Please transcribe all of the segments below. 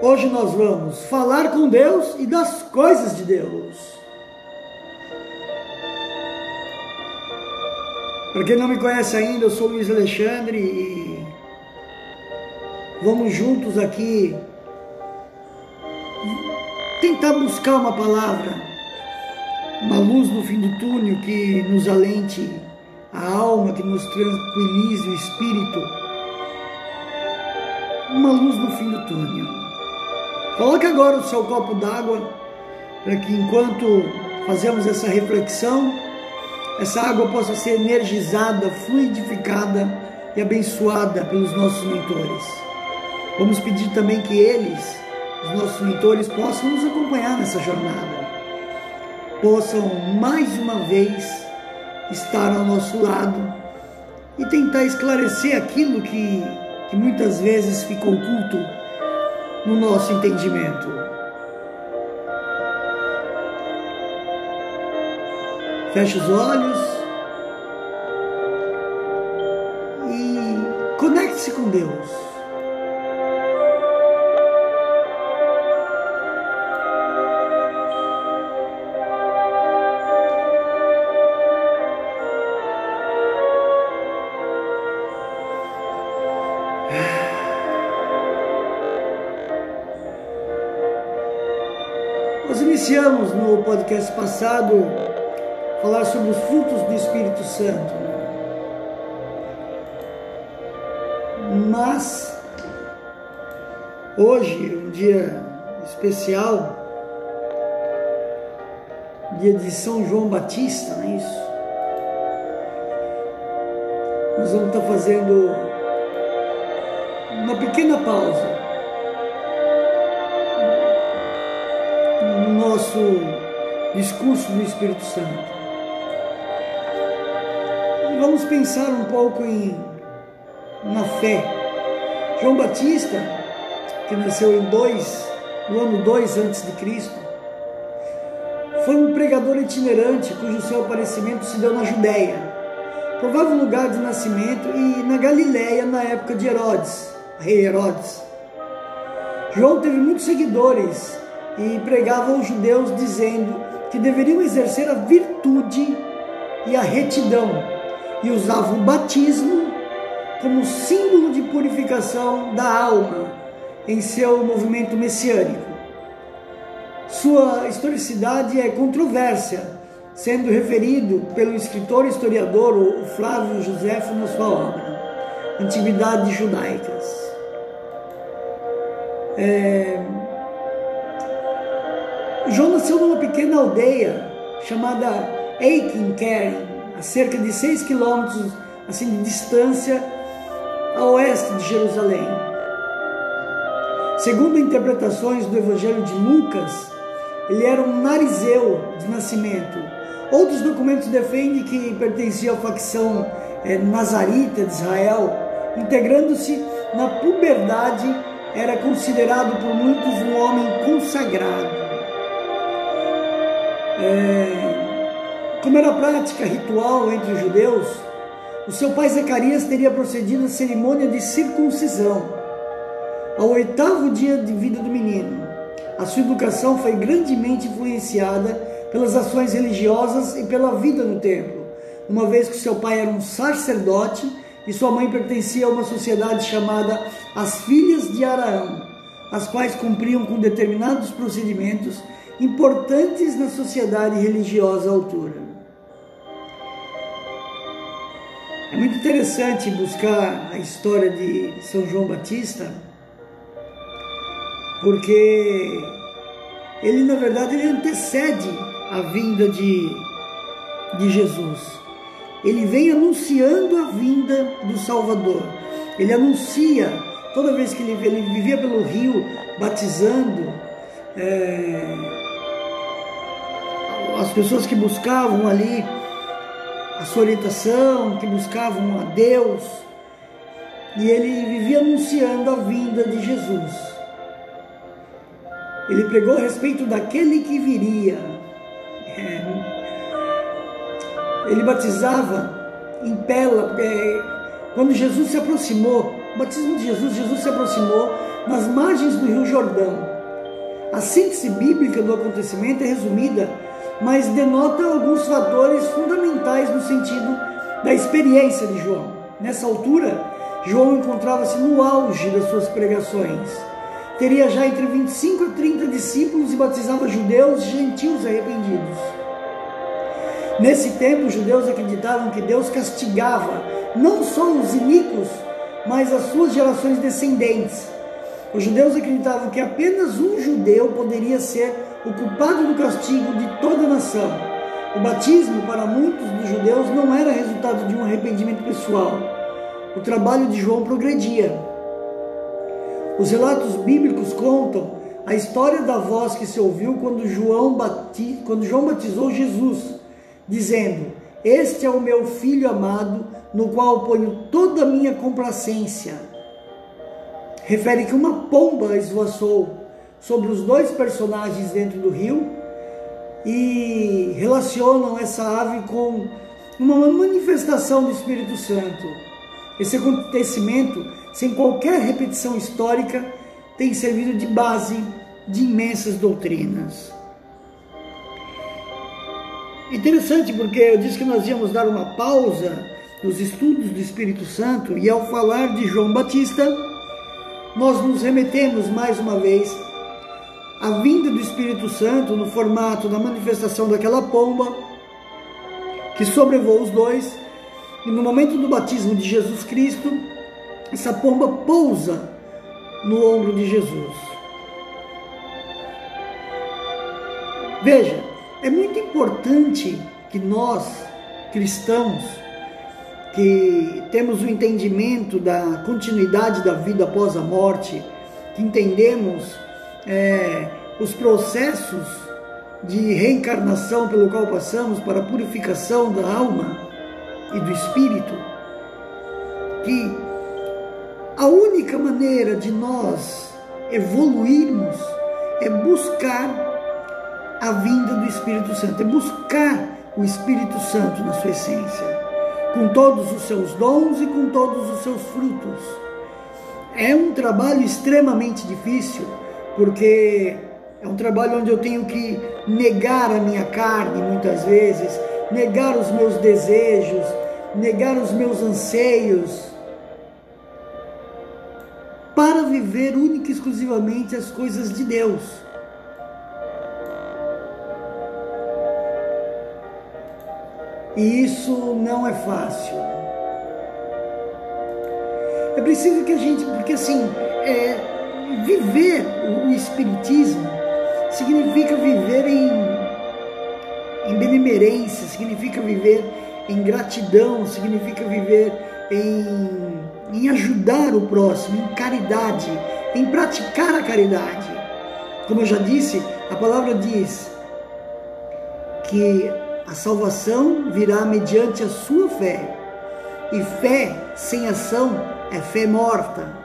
Hoje nós vamos falar com Deus e das coisas de Deus. Para quem não me conhece ainda, eu sou Luiz Alexandre e vamos juntos aqui tentar buscar uma palavra, uma luz no fim do túnel que nos alente a alma, que nos tranquilize o espírito, uma luz no fim do túnel. Coloque agora o seu copo d'água para que enquanto fazemos essa reflexão, essa água possa ser energizada, fluidificada e abençoada pelos nossos mentores. Vamos pedir também que eles, os nossos mentores, possam nos acompanhar nessa jornada, possam mais uma vez estar ao nosso lado e tentar esclarecer aquilo que, que muitas vezes fica oculto no nosso entendimento. Feche os olhos e conecte-se com Deus. Iniciamos no podcast passado falar sobre os frutos do Espírito Santo. Mas hoje, um dia especial, dia de São João Batista, não é isso? Nós vamos estar fazendo uma pequena pausa nosso discurso do Espírito Santo. Vamos pensar um pouco em na fé. João Batista, que nasceu em 2, no ano 2 antes de Cristo, foi um pregador itinerante cujo seu aparecimento se deu na Judéia, provável lugar de nascimento, e na Galiléia na época de Herodes, rei Herodes. João teve muitos seguidores e pregava aos judeus dizendo que deveriam exercer a virtude e a retidão e usava o batismo como símbolo de purificação da alma em seu movimento messiânico. Sua historicidade é controvérsia, sendo referido pelo escritor e historiador Flávio Josefo na sua obra Antiguidades Judaicas. É... João nasceu numa pequena aldeia chamada Eikinkeren, a cerca de 6 quilômetros assim, de distância a oeste de Jerusalém. Segundo interpretações do Evangelho de Lucas, ele era um narizeu de nascimento. Outros documentos defendem que pertencia à facção é, nazarita de Israel, integrando-se na puberdade, era considerado por muitos um homem consagrado. É, como era prática ritual entre os judeus, o seu pai Zacarias teria procedido à cerimônia de circuncisão. Ao oitavo dia de vida do menino, a sua educação foi grandemente influenciada pelas ações religiosas e pela vida no templo, uma vez que seu pai era um sacerdote e sua mãe pertencia a uma sociedade chamada as Filhas de Araão, as quais cumpriam com determinados procedimentos importantes na sociedade religiosa à altura. É muito interessante buscar a história de São João Batista, porque ele, na verdade, ele antecede a vinda de, de Jesus. Ele vem anunciando a vinda do Salvador. Ele anuncia, toda vez que ele, ele vivia pelo rio, batizando, é, as pessoas que buscavam ali a sua orientação, que buscavam a Deus, e ele vivia anunciando a vinda de Jesus. Ele pregou a respeito daquele que viria. É, ele batizava em Pela, é, quando Jesus se aproximou o batismo de Jesus, Jesus se aproximou nas margens do Rio Jordão. A síntese bíblica do acontecimento é resumida, mas denota alguns fatores fundamentais no sentido da experiência de João. Nessa altura, João encontrava-se no auge das suas pregações. Teria já entre 25 a 30 discípulos e batizava judeus e gentios arrependidos. Nesse tempo, os judeus acreditavam que Deus castigava não só os iníquos, mas as suas gerações descendentes. Os judeus acreditavam que apenas um judeu poderia ser o culpado do castigo de toda a nação. O batismo, para muitos dos judeus, não era resultado de um arrependimento pessoal. O trabalho de João progredia. Os relatos bíblicos contam a história da voz que se ouviu quando João, quando João batizou Jesus dizendo: Este é o meu filho amado, no qual ponho toda a minha complacência. Refere que uma pomba esvoaçou sobre os dois personagens dentro do rio e relacionam essa ave com uma manifestação do Espírito Santo. Esse acontecimento, sem qualquer repetição histórica, tem servido de base de imensas doutrinas. Interessante porque eu disse que nós íamos dar uma pausa nos estudos do Espírito Santo e ao falar de João Batista, nós nos remetemos mais uma vez à vinda do Espírito Santo no formato da manifestação daquela pomba que sobrevoou os dois e no momento do batismo de Jesus Cristo, essa pomba pousa no ombro de Jesus. Veja, é muito importante que nós, cristãos, que temos o entendimento da continuidade da vida após a morte, que entendemos é, os processos de reencarnação pelo qual passamos para a purificação da alma e do espírito, que a única maneira de nós evoluirmos é buscar a vinda do Espírito Santo, é buscar o Espírito Santo na sua essência, com todos os seus dons e com todos os seus frutos. É um trabalho extremamente difícil, porque é um trabalho onde eu tenho que negar a minha carne muitas vezes, negar os meus desejos, negar os meus anseios, para viver única e exclusivamente as coisas de Deus. E isso não é fácil. É preciso que a gente, porque assim, é, viver o Espiritismo significa viver em, em benemerência, significa viver em gratidão, significa viver em, em ajudar o próximo, em caridade, em praticar a caridade. Como eu já disse, a palavra diz que a salvação virá mediante a sua fé. E fé sem ação é fé morta.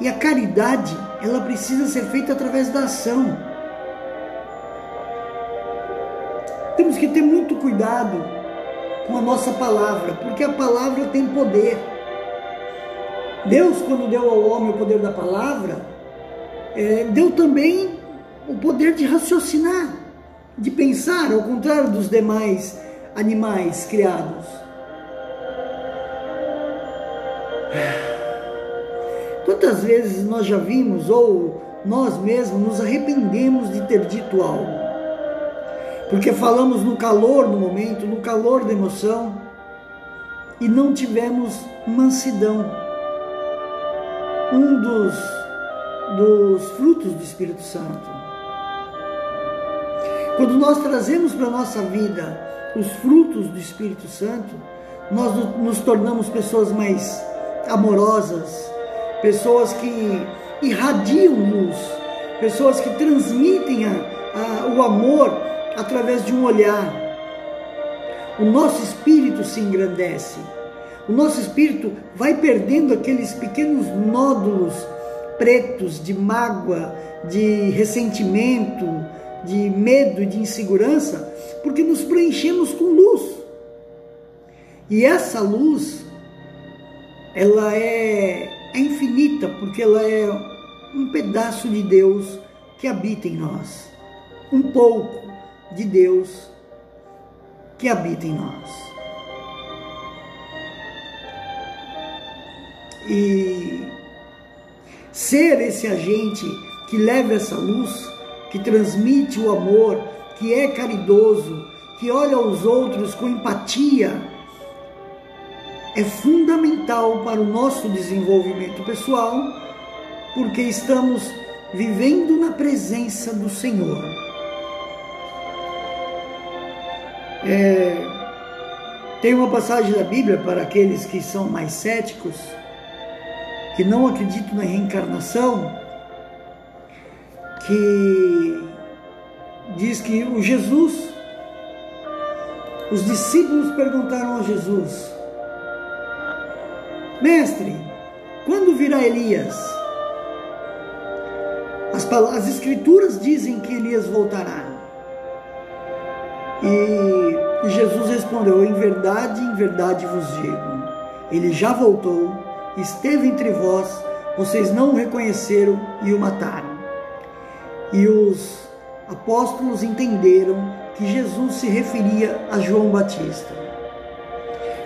E a caridade, ela precisa ser feita através da ação. Temos que ter muito cuidado com a nossa palavra, porque a palavra tem poder. Deus, quando deu ao homem o poder da palavra, é, deu também o poder de raciocinar de pensar ao contrário dos demais animais criados. Quantas vezes nós já vimos ou nós mesmos nos arrependemos de ter dito algo? Porque falamos no calor do momento, no calor da emoção e não tivemos mansidão. Um dos, dos frutos do Espírito Santo. Quando nós trazemos para a nossa vida os frutos do Espírito Santo, nós nos tornamos pessoas mais amorosas, pessoas que irradiam luz, pessoas que transmitem a, a, o amor através de um olhar. O nosso espírito se engrandece, o nosso espírito vai perdendo aqueles pequenos nódulos pretos de mágoa, de ressentimento, de medo de insegurança, porque nos preenchemos com luz. E essa luz ela é, é infinita, porque ela é um pedaço de Deus que habita em nós. Um pouco de Deus que habita em nós. E ser esse agente que leva essa luz, que transmite o amor, que é caridoso, que olha aos outros com empatia, é fundamental para o nosso desenvolvimento pessoal, porque estamos vivendo na presença do Senhor. É, tem uma passagem da Bíblia para aqueles que são mais céticos, que não acreditam na reencarnação, que diz que o Jesus, os discípulos perguntaram a Jesus, Mestre, quando virá Elias? As, as escrituras dizem que Elias voltará. E Jesus respondeu: Em verdade, em verdade vos digo, ele já voltou, esteve entre vós, vocês não o reconheceram e o mataram. E os apóstolos entenderam que Jesus se referia a João Batista.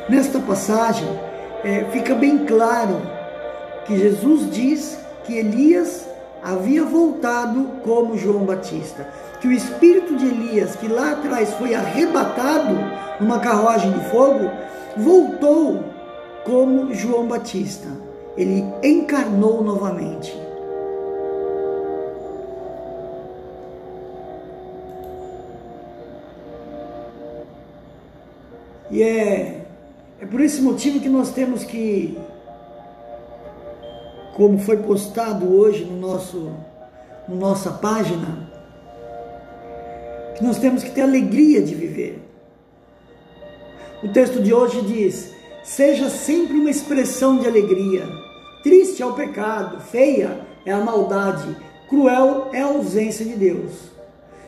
Nesta passagem, é, fica bem claro que Jesus diz que Elias havia voltado como João Batista, que o espírito de Elias, que lá atrás foi arrebatado numa carruagem de fogo, voltou como João Batista. Ele encarnou novamente. E é, é por esse motivo que nós temos que como foi postado hoje no nosso no nossa página, que nós temos que ter alegria de viver. O texto de hoje diz: seja sempre uma expressão de alegria. Triste é o pecado, feia é a maldade, cruel é a ausência de Deus.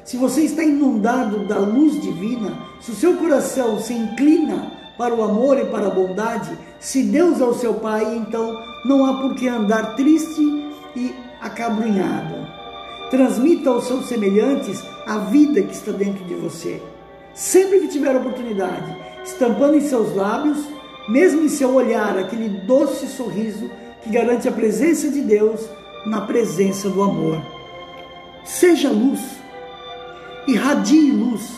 Se você está inundado da luz divina, se o seu coração se inclina para o amor e para a bondade, se Deus é o seu Pai, então não há por que andar triste e acabrunhado. Transmita aos seus semelhantes a vida que está dentro de você. Sempre que tiver oportunidade, estampando em seus lábios, mesmo em seu olhar, aquele doce sorriso que garante a presença de Deus na presença do amor. Seja luz, irradie luz,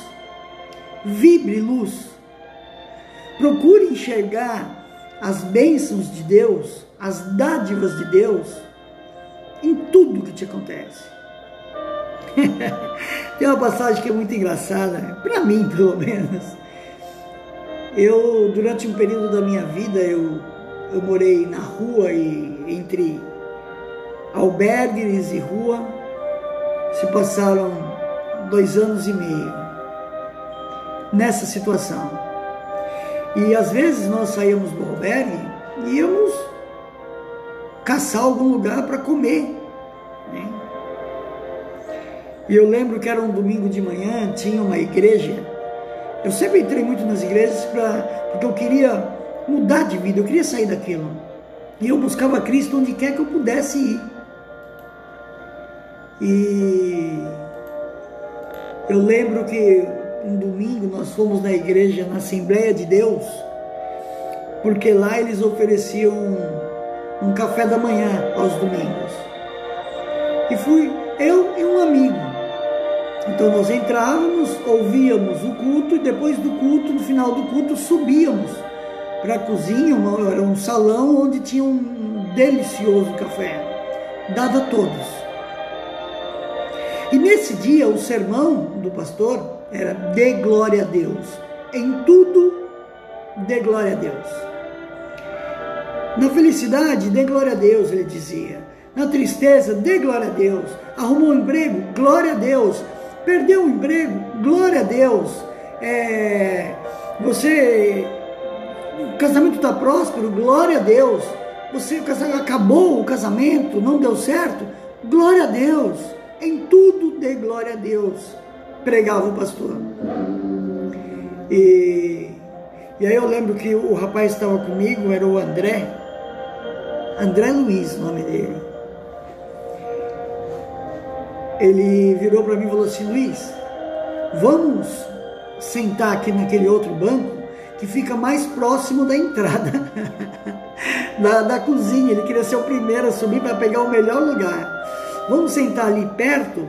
vibre luz. Procure enxergar as bênçãos de Deus, as dádivas de Deus em tudo que te acontece. Tem uma passagem que é muito engraçada, para mim pelo menos. Eu, durante um período da minha vida, eu, eu morei na rua e entre albergues e rua se passaram dois anos e meio nessa situação. E às vezes nós saíamos do albergue e íamos caçar algum lugar para comer. Né? E eu lembro que era um domingo de manhã, tinha uma igreja. Eu sempre entrei muito nas igrejas pra, porque eu queria mudar de vida, eu queria sair daquilo. E eu buscava Cristo onde quer que eu pudesse ir. E eu lembro que um domingo nós fomos na igreja, na Assembleia de Deus, porque lá eles ofereciam um, um café da manhã aos domingos. E fui eu e um amigo. Então nós entrávamos, ouvíamos o culto e depois do culto, no final do culto, subíamos para a cozinha, uma, era um salão onde tinha um delicioso café, dado a todos. E nesse dia o sermão do pastor era dê glória a Deus. Em tudo, dê glória a Deus. Na felicidade, dê glória a Deus, ele dizia. Na tristeza, dê glória a Deus. Arrumou um emprego, glória a Deus. Perdeu o um emprego, glória a Deus. É, você, o casamento está próspero, glória a Deus. Você acabou o casamento, não deu certo, glória a Deus. Em tudo dê glória a Deus pregava o pastor. E, e aí eu lembro que o rapaz estava comigo, era o André, André Luiz, o nome dele. Ele virou para mim e falou assim: Luiz, vamos sentar aqui naquele outro banco que fica mais próximo da entrada da, da cozinha. Ele queria ser o primeiro a subir para pegar o melhor lugar. Vamos sentar ali perto,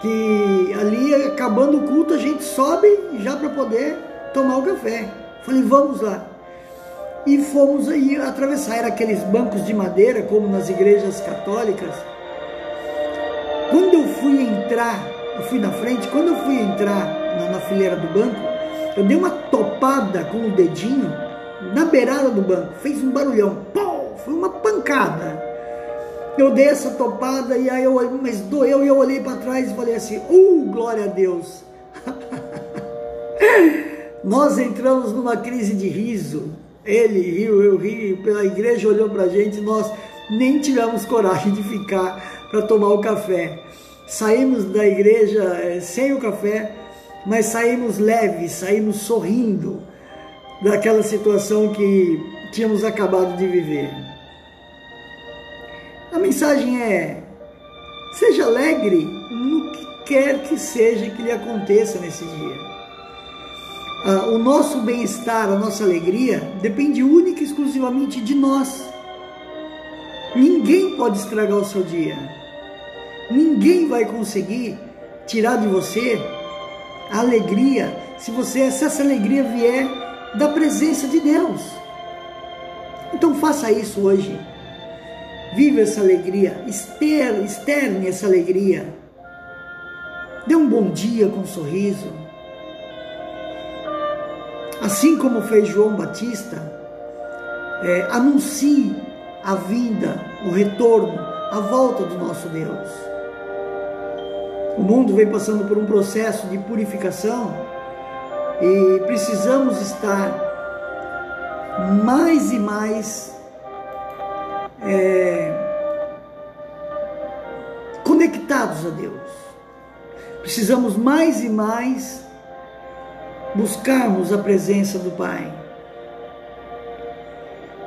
que ali acabando o culto a gente sobe já para poder tomar o café. Falei, vamos lá. E fomos aí atravessar. Era aqueles bancos de madeira, como nas igrejas católicas. Quando eu fui entrar, eu fui na frente, quando eu fui entrar na, na fileira do banco, eu dei uma topada com o dedinho na beirada do banco. Fez um barulhão. Pô, foi uma pancada. Eu dei essa topada e aí eu, mas doeu e eu olhei para trás e falei assim: "Uh, glória a Deus". Nós entramos numa crise de riso. Ele riu, eu ri, a igreja olhou para a gente, nós nem tivemos coragem de ficar para tomar o café. Saímos da igreja é, sem o café, mas saímos leves, saímos sorrindo daquela situação que tínhamos acabado de viver. A mensagem é: seja alegre no que quer que seja que lhe aconteça nesse dia. Ah, o nosso bem-estar, a nossa alegria, depende única e exclusivamente de nós. Ninguém pode estragar o seu dia. Ninguém vai conseguir tirar de você a alegria se você se essa alegria vier da presença de Deus. Então faça isso hoje. Viva essa alegria, externe essa alegria. Dê um bom dia com um sorriso assim como fez João Batista, é, anuncie a vinda, o retorno, a volta do nosso Deus. O mundo vem passando por um processo de purificação e precisamos estar mais e mais é, conectados a Deus. Precisamos mais e mais buscarmos a presença do Pai.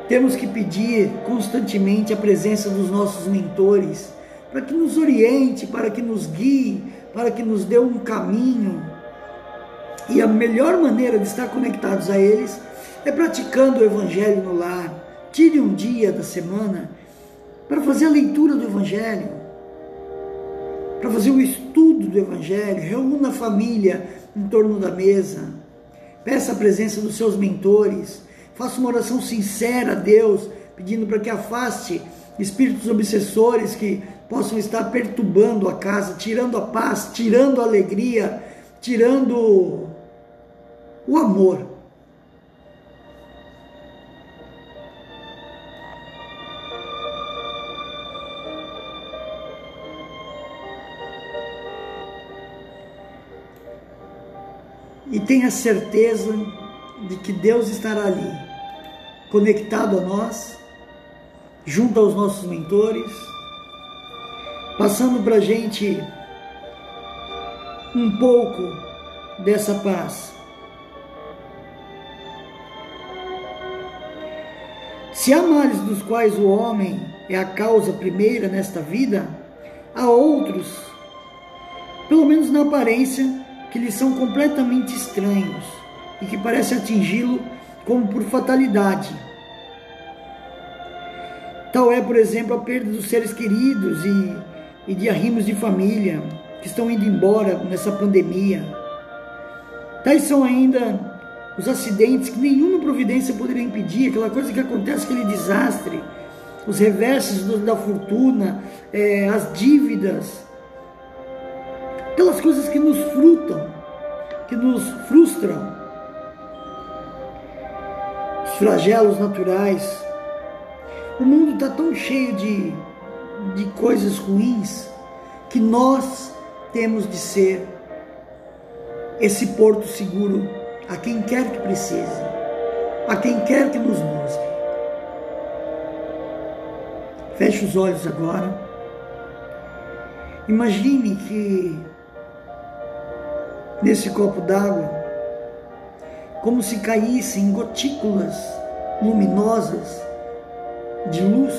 Temos que pedir constantemente a presença dos nossos mentores, para que nos oriente, para que nos guie, para que nos dê um caminho. E a melhor maneira de estar conectados a eles é praticando o Evangelho no lar. Tire um dia da semana para fazer a leitura do Evangelho, para fazer o estudo do Evangelho. Reúna a família em torno da mesa Peça a presença dos seus mentores. Faça uma oração sincera a Deus, pedindo para que afaste espíritos obsessores que possam estar perturbando a casa, tirando a paz, tirando a alegria, tirando o amor. E tenha certeza de que Deus estará ali, conectado a nós, junto aos nossos mentores, passando para a gente um pouco dessa paz. Se há males dos quais o homem é a causa primeira nesta vida, há outros, pelo menos na aparência, que lhe são completamente estranhos e que parecem atingi-lo como por fatalidade. Tal é, por exemplo, a perda dos seres queridos e, e de arrimos de família que estão indo embora nessa pandemia. Tais são ainda os acidentes que nenhuma providência poderia impedir, aquela coisa que acontece, aquele desastre, os reversos da fortuna, é, as dívidas, aquelas coisas que nos frutam, que nos frustram, os flagelos naturais. O mundo está tão cheio de, de coisas ruins que nós temos de ser esse porto seguro a quem quer que precise, a quem quer que nos busque. Feche os olhos agora. Imagine que nesse copo d'água, como se caíssem gotículas luminosas de luz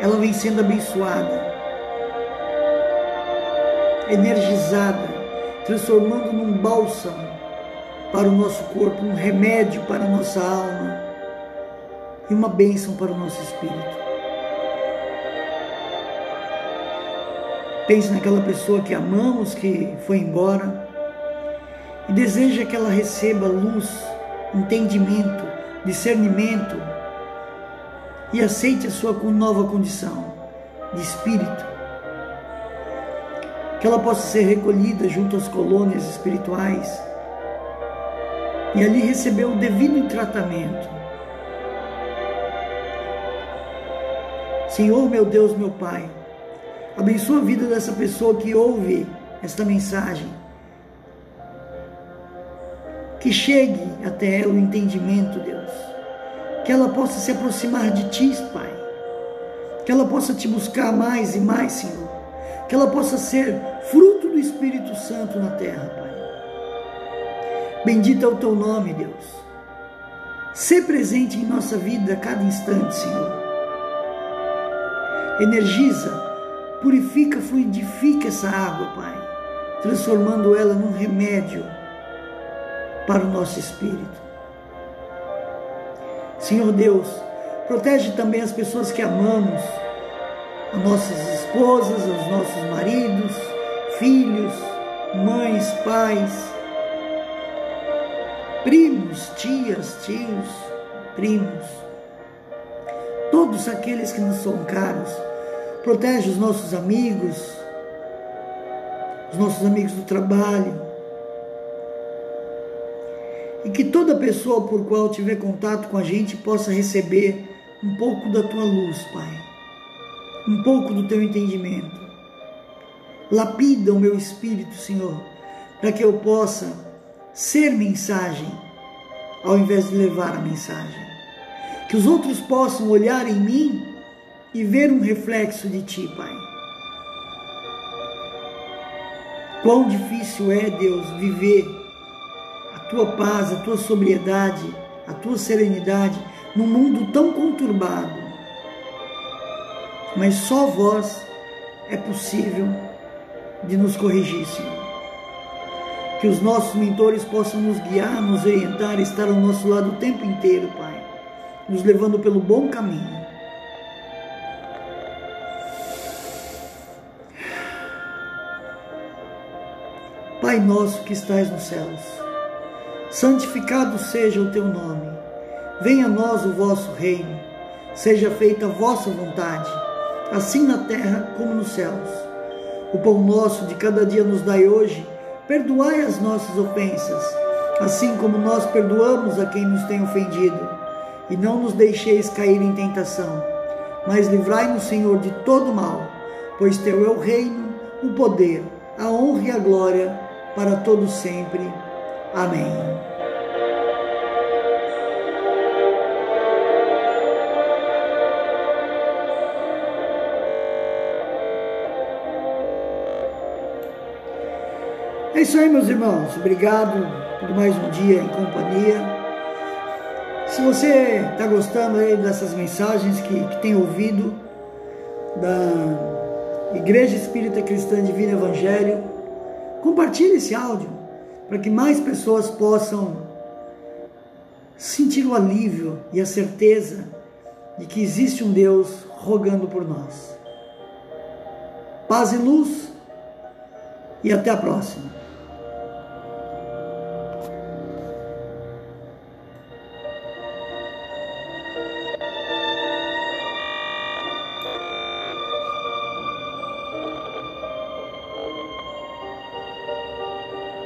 ela vem sendo abençoada, energizada, transformando num bálsamo para o nosso corpo, um remédio para a nossa alma e uma bênção para o nosso espírito. Pense naquela pessoa que amamos, que foi embora, e deseja que ela receba luz, entendimento, discernimento e aceite a sua nova condição de espírito. Que ela possa ser recolhida junto às colônias espirituais e ali receber o devido tratamento. Senhor, meu Deus, meu Pai, abençoa a vida dessa pessoa que ouve esta mensagem. Que chegue até ela o entendimento, Deus. Que ela possa se aproximar de Ti, Pai. Que ela possa te buscar mais e mais, Senhor. Que ela possa ser fruto do Espírito Santo na terra, Pai. Bendito é o Teu nome, Deus. Ser presente em nossa vida a cada instante, Senhor. Energiza, purifica, fluidifica essa água, Pai, transformando ela num remédio para o nosso espírito. Senhor Deus, protege também as pessoas que amamos, as nossas esposas, os nossos maridos, filhos, mães, pais, primos, tias, tios, primos, todos aqueles que nos são caros. Protege os nossos amigos, os nossos amigos do trabalho, e que toda pessoa por qual tiver contato com a gente possa receber um pouco da tua luz, Pai, um pouco do teu entendimento. Lapida o meu espírito, Senhor, para que eu possa ser mensagem ao invés de levar a mensagem. Que os outros possam olhar em mim e ver um reflexo de ti, Pai. Quão difícil é, Deus, viver tua paz, a tua sobriedade, a tua serenidade num mundo tão conturbado. Mas só vós é possível de nos corrigir, Senhor. Que os nossos mentores possam nos guiar, nos orientar, estar ao nosso lado o tempo inteiro, Pai, nos levando pelo bom caminho. Pai nosso que estais nos céus, santificado seja o teu nome. Venha a nós o vosso reino. Seja feita a vossa vontade, assim na terra como nos céus. O pão nosso de cada dia nos dai hoje. Perdoai as nossas ofensas, assim como nós perdoamos a quem nos tem ofendido. E não nos deixeis cair em tentação, mas livrai-nos, Senhor, de todo mal, pois teu é o reino, o poder, a honra e a glória para todos sempre. Amém. É isso aí, meus irmãos. Obrigado por mais um dia em companhia. Se você está gostando aí dessas mensagens que, que tem ouvido da Igreja Espírita Cristã Divino Evangelho, compartilhe esse áudio para que mais pessoas possam sentir o alívio e a certeza de que existe um Deus rogando por nós. Paz e luz e até a próxima.